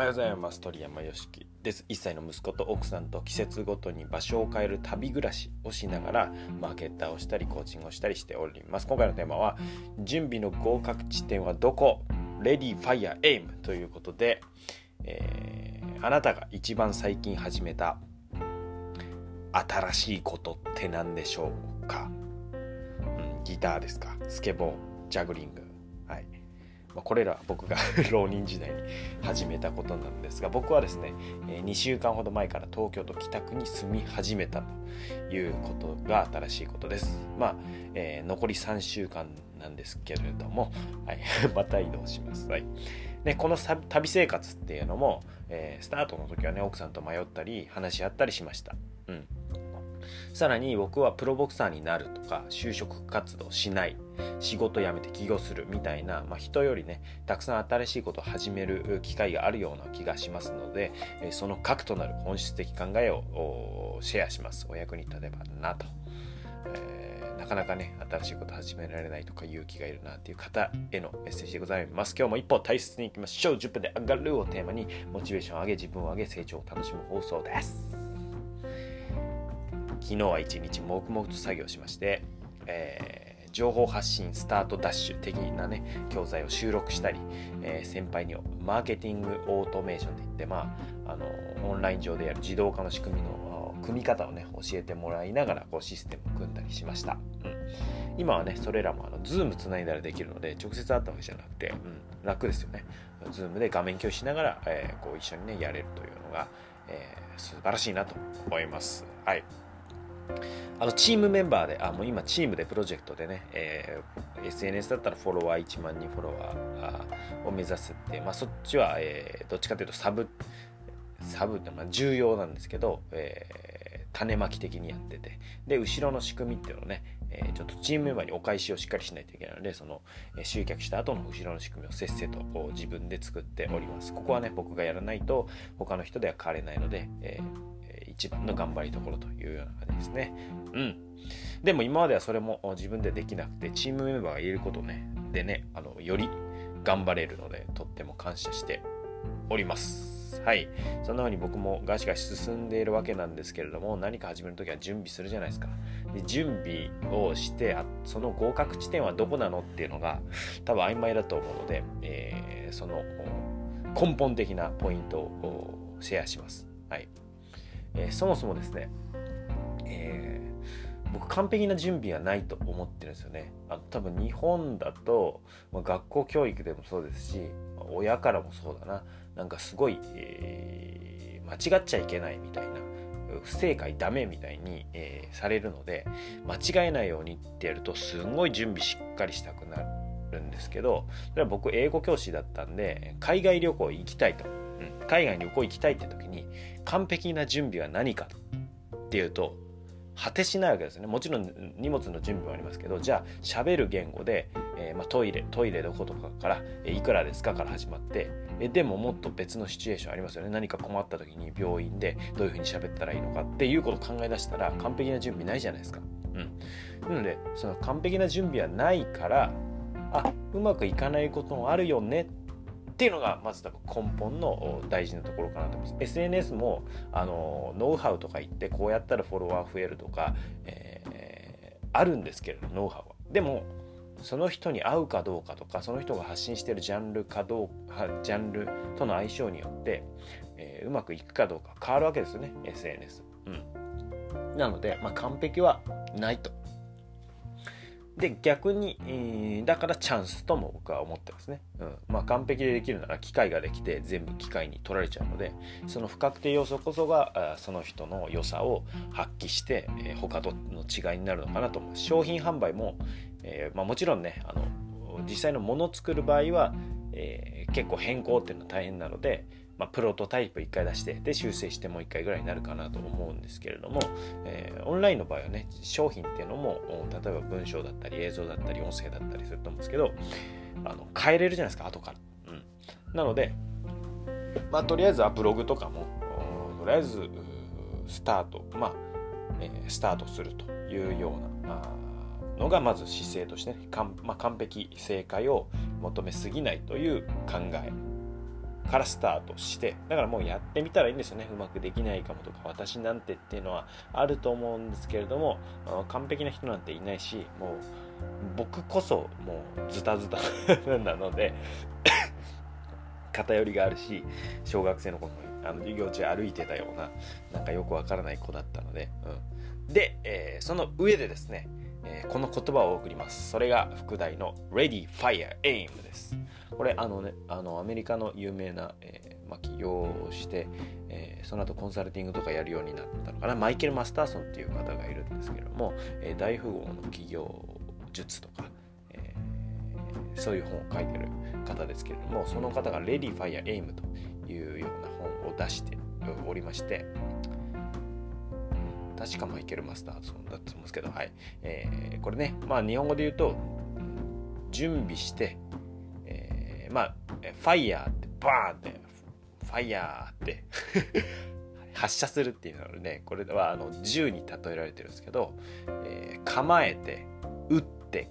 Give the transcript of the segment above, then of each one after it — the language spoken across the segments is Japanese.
おはようございます。鳥山よしきです。1歳の息子と奥さんと季節ごとに場所を変える旅暮らしをしながらマーケッターをしたりコーチングをしたりしております。今回のテーマは準備の合格地点はどこ？ Ready Fire Aim ということで、えー、あなたが一番最近始めた新しいことって何でしょうか、うん、ギターですか？スケボージャグリング。はい。まあ、これら僕が 浪人時代に始めたことなんですが僕はですね2週間ほど前から東京都北区に住み始めたということが新しいことです。まあ、えー、残り3週間なんですけれども、はい、また移動します、はい。でこの旅生活っていうのも、えー、スタートの時はね奥さんと迷ったり話し合ったりしました、うん、さらに僕はプロボクサーになるとか就職活動しない仕事辞めて起業するみたいな、まあ、人よりねたくさん新しいことを始める機会があるような気がしますのでその核となる本質的考えをシェアします。お役に立てばなと、えー、なかなかね新しいこと始められないとか勇気がいるなっていう方へのメッセージでございます。今日も一歩大切にいきましょう。10分で上がるをテーマにモチベーションを上げ自分を上げ成長を楽しむ放送です。昨日は一日黙々と作業しまして、えー、情報発信スタートダッシュ的なね教材を収録したり、えー、先輩にマーケティングオートメーションで言ってまああのオンライン上でやる自動化の仕組みの組み方をね教えてもらいながらこうシステムを組んだりしました、うん、今はねそれらもあのズームつないだらできるので直接会ったわけじゃなくて、うん、楽ですよね。ズームで画面共有しながら、えー、こう一緒にねやれるというのが、えー、素晴らしいなと思います。はい。あのチームメンバーで、あ、もう今チームでプロジェクトでね、えー、SNS だったらフォロワー1万人フォロワーを目指すって、まあそっちは、えー、どっちかというとサブ、サブってまあ重要なんですけど、えー、種まき的にやってて、で、後ろの仕組みっていうのをね、えー、ちょっとチームメンバーにお返しをしっかりしないといけないので、その、え、集客した後の後ろの仕組みをせっせと自分で作っております。ここはね、僕がやらないと他の人では変われないので、えー一番の頑張りどころというような感じですね。うん。でも今まではそれも自分でできなくて、チームメンバーが言えることね、でね、あの、より頑張れるので、とっても感謝しております。はい。そんな風に僕もガシガシ進んでいるわけなんですけれども、何か始めるときは準備するじゃないですか。で準備をしてあ、その合格地点はどこなのっていうのが多分曖昧だと思うので、えー、その根本的なポイントをシェアします。はい。えー、そもそもですね、えー、僕完璧な準備はないと思ってるんですよね。あの多分日本だと、まあ、学校教育でもそうですし親からもそうだななんかすごい、えー、間違っちゃいけないみたいな不正解ダメみたいに、えー、されるので間違えないようにってやるとすんごい準備しっかりしたくなるんですけどそれは僕英語教師だったんで海外旅行行きたいとうん、海外に旅行行きたいって時に完璧な準備は何かっていうと果てしないわけですね。もちろん荷物の準備もありますけどじゃあ喋る言語で、えー、まあ、トイレトイレどことかから、えいくらですかから始まってえでももっと別のシチュエーションありますよね。何か困った時に病院でどういうふうに喋ったらいいのかっていうことを考え出したら完璧な準備ないじゃないですか。うん、なのでその完璧な準備はないからあうまくいかないこともあるよねっていうのがまず多分根本の大事なところかなと思います。SNS もあのノウハウとか言ってこうやったらフォロワー増えるとか、えー、あるんですけれどノウハウは。でもその人に合うかどうかとかその人が発信してるジャンルかどうかジャンルとの相性によって、えー、うまくいくかどうか変わるわけですよね SNS。うん、なので、まあ、完璧はないとで逆に、えー、だからチャンスとも僕は思ってますね、うん。まあ、完璧でできるなら機械ができて全部機械に取られちゃうのでその不確定要素こそがその人の良さを発揮して、えー、他との違いになるのかなと思う商品販売も、えーまあ、もちろんねあの実際のものを作る場合は、え、結構変更っていうのは大変なので、まあ、プロトタイプ1回出してで修正してもう1回ぐらいになるかなと思うんですけれども、えー、オンラインの場合はね商品っていうのも例えば文章だったり映像だったり音声だったりすると思うんですけどあの変えれるじゃないですか後から。うん、なので、まあ、とりあえずはブログとかもとりあえずスタートまあ、えー、スタートするというようなのがまず姿勢として、ねかん、まあ、完璧正解を求めすぎないという考えからスタートしてだからもうやってみたらいいんですよね。うまくできないかもとか私なんてっていうのはあると思うんですけれども完璧な人なんていないしもう僕こそもうズタズタ なので偏りがあるし小学生の頃あの授業中歩いてたようななんかよくわからない子だったので、うん、で、えー、その上でですね、えー、この言葉を送ります。それが副題の Ready Fire Aim です。これあのねあのアメリカの有名な、えーまあ、起業をして、えー、その後コンサルティングとかやるようになったのかな。マイケル・マスターソンっていう方がいるんですけども、えー、大富豪の起業術とか、えー、そういう本を書いてる方ですけれどもその方が Ready Fire Aim というような本を出しておりまして確かマイケル・マスターソンだと思うんですけど、はい。えー、これね、まあ、日本語で言うと準備して、えー、まあファイヤーってバーンってファイヤーって 発射するっていうのはねこれはあの銃に例えられてるんですけど、えー、構えて撃って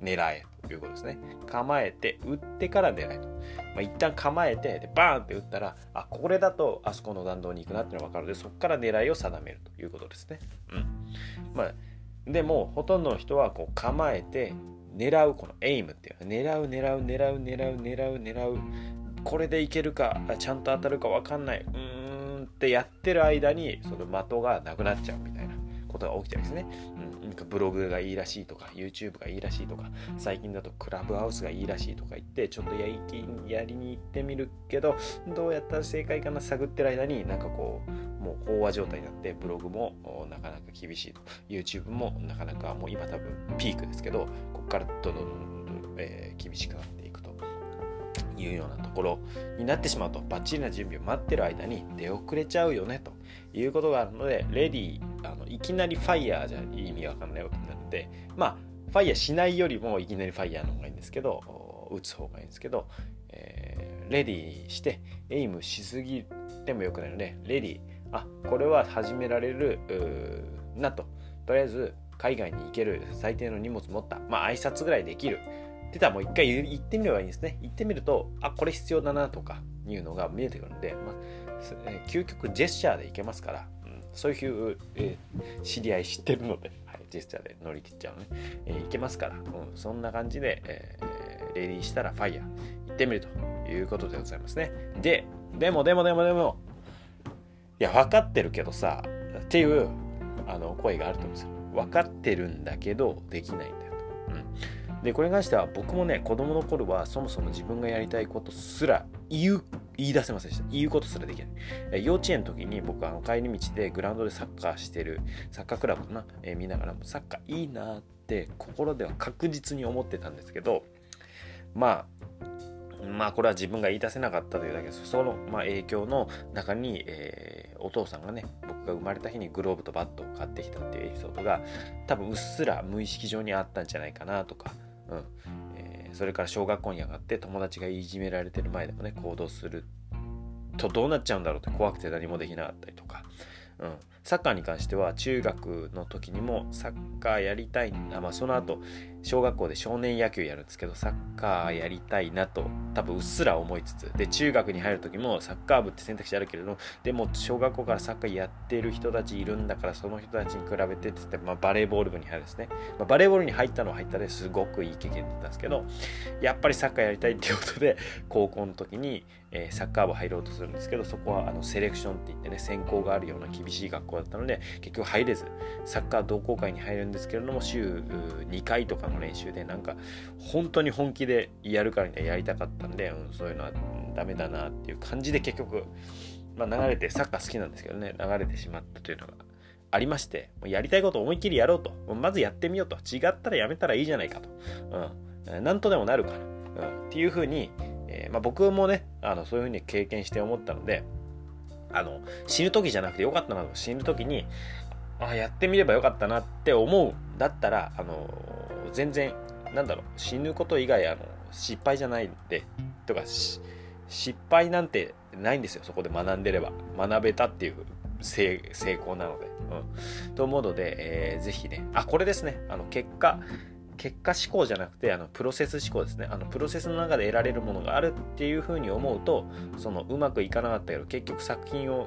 狙えいうことですね。構えて撃ってから狙えと、まあ、一旦構えてでバーンって撃ったらあこれだとあそこの弾道に行くなっていうのが分かるのでそこから狙いを定めると。いうことですね。うん。まあでもほとんどの人はこう構えて狙うこのエイムっていう狙う狙う狙う狙う狙う狙う。これでいけるかちゃんと当たるか分かんない。うーんってやってる間にその的がなくなっちゃうみたいなことが起きてるんですね、かブログがいいらしいとか YouTube がいいらしいとか最近だとクラブハウスがいいらしいとか言ってちょっとやりやりに行ってみるけどどうやったら正解かな探ってる間になんかこうもう飽和状態になってブログもなかなか厳しいと。YouTube もなかなかもう今多分ピークですけどここからどんどんどんどん、えー、厳しくなっていくと。いうようなところになってしまうと。バッチリな準備を待ってる間に出遅れちゃうよねということがあるのでレディーあのいきなりファイヤーじゃ意味わかんないわけなのでまあファイヤーしないよりもいきなりファイヤーの方がいいんですけど打つ方がいいんですけど、えー、レディーしてエイムしすぎてもよくないのでレディーあこれは始められるなと。とりあえず海外に行ける最低の荷物持った。まあ挨拶ぐらいできる。ってたらもう一回行ってみればいいんですね。行ってみるとあこれ必要だなとかいうのが見えてくるんで、まあ、究極ジェスチャーでいけますから、そういう、えー、知り合い知ってるので、はい、ジェスチャーで乗り切っちゃうね、えー、いけますから、うん、そんな感じで、えー、レディーしたらファイヤー行ってみるということでございますね。ででもでもでもでもいや分かってるけどさっていうあの声があると思うんですよ。分かってるんだけどできないんだよと、うん、でこれに関しては僕もね子供の頃はそもそも自分がやりたいことすら言う言い出せませんでした。言うことすらできない。幼稚園の時に僕あの帰り道でグラウンドでサッカーしてる、サッカークラブかな、えー、見ながらサッカーいいなって心では確実に思ってたんですけど、まあ、まあこれは自分が言い出せなかったというだけです。その、まあ、影響の中に、えー、お父さんがね、僕が生まれた日にグローブとバットを買ってきたっていうエピソードが多分うっすら無意識上にあったんじゃないかなとか、うん、それから小学校に上がって友達がいじめられてる前でもね行動するとどうなっちゃうんだろうって怖くて何もできなかったりとか、うん、サッカーに関しては中学の時にもサッカーやりたいあ、まあ、その後小学校で少年野球やるんですけどサッカーやりたいなと多分うっすら思いつつ。で中学に入る時もサッカー部って選択肢あるけれどでも小学校からサッカーやってる人たちいるんだからその人たちに比べてっつって、まあ、バレーボール部に入るんですね、まあ、バレーボールに入ったのは入ったですごくいい経験だったんですけどやっぱりサッカーやりたいっていうことで高校の時に、えー、サッカー部入ろうとするんですけどそこはあのセレクションって言ってね選考があるような厳しい学校だったので結局入れずサッカー同好会に入るんですけれども週2回とかの練習でなんか本当に本気でやるからにはやりたかったんで、うん、そういうのはダメだなっていう感じで結局、まあ、流れてサッカー好きなんですけどね流れてしまったというのがありましてやりたいことを思いっきりやろうと。まずやってみようと。違ったらやめたらいいじゃないかと、うん、なんとでもなるから、うん、っていうふうに、えー、まあ、僕もねあのそういうふうに経験して思ったのであの死ぬ時じゃなくてよかったなと死ぬ時にあやってみればよかったなって思うだったらあの全然なんだろう死ぬこと以外あの失敗じゃないんでとか失敗なんてないんですよそこで学んでれば。学べたっていう成功なので、うん、と思うので、えー、ぜひねあこれですね。あの結果結果思考じゃなくてあのプロセス思考ですね。あのプロセスの中で得られるものがあるっていうふうに思うとそのうまくいかなかったけど結局作品を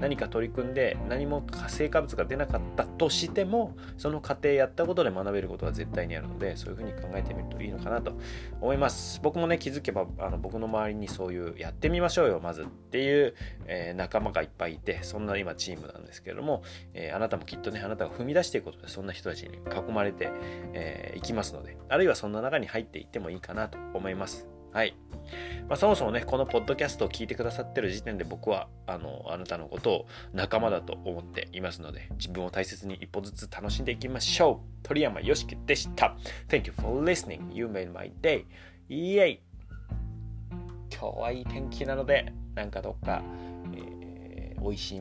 何か取り組んで何も成果物が出なかったとしてもその過程やったことで学べることが絶対にあるのでそういうふうに考えてみるといいのかなと思います。僕もね気づけばあの僕の周りにそういうやってみましょうよまずっていう、えー、仲間がいっぱいいてそんな今チームなんですけれども、えー、あなたもきっとねあなたが踏み出していくことでそんな人たちに囲まれてい、えー、きますのであるいはそんな中に入っていってもいいかなと思います。はい。まあ、そもそもね、このポッドキャストを聞いてくださってる時点で僕は、あの、あなたのことを仲間だと思っていますので、自分を大切に一歩ずつ楽しんでいきましょう。鳥山よしきでした。Thank you for listening. You made my day. イエイ今日はいい天気なので、なんかどっか、えー、美味しい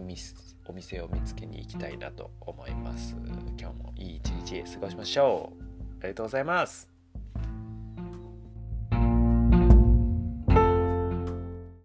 お店を見つけに行きたいなと思います。今日もいい一日過ごしましょう。ありがとうございます。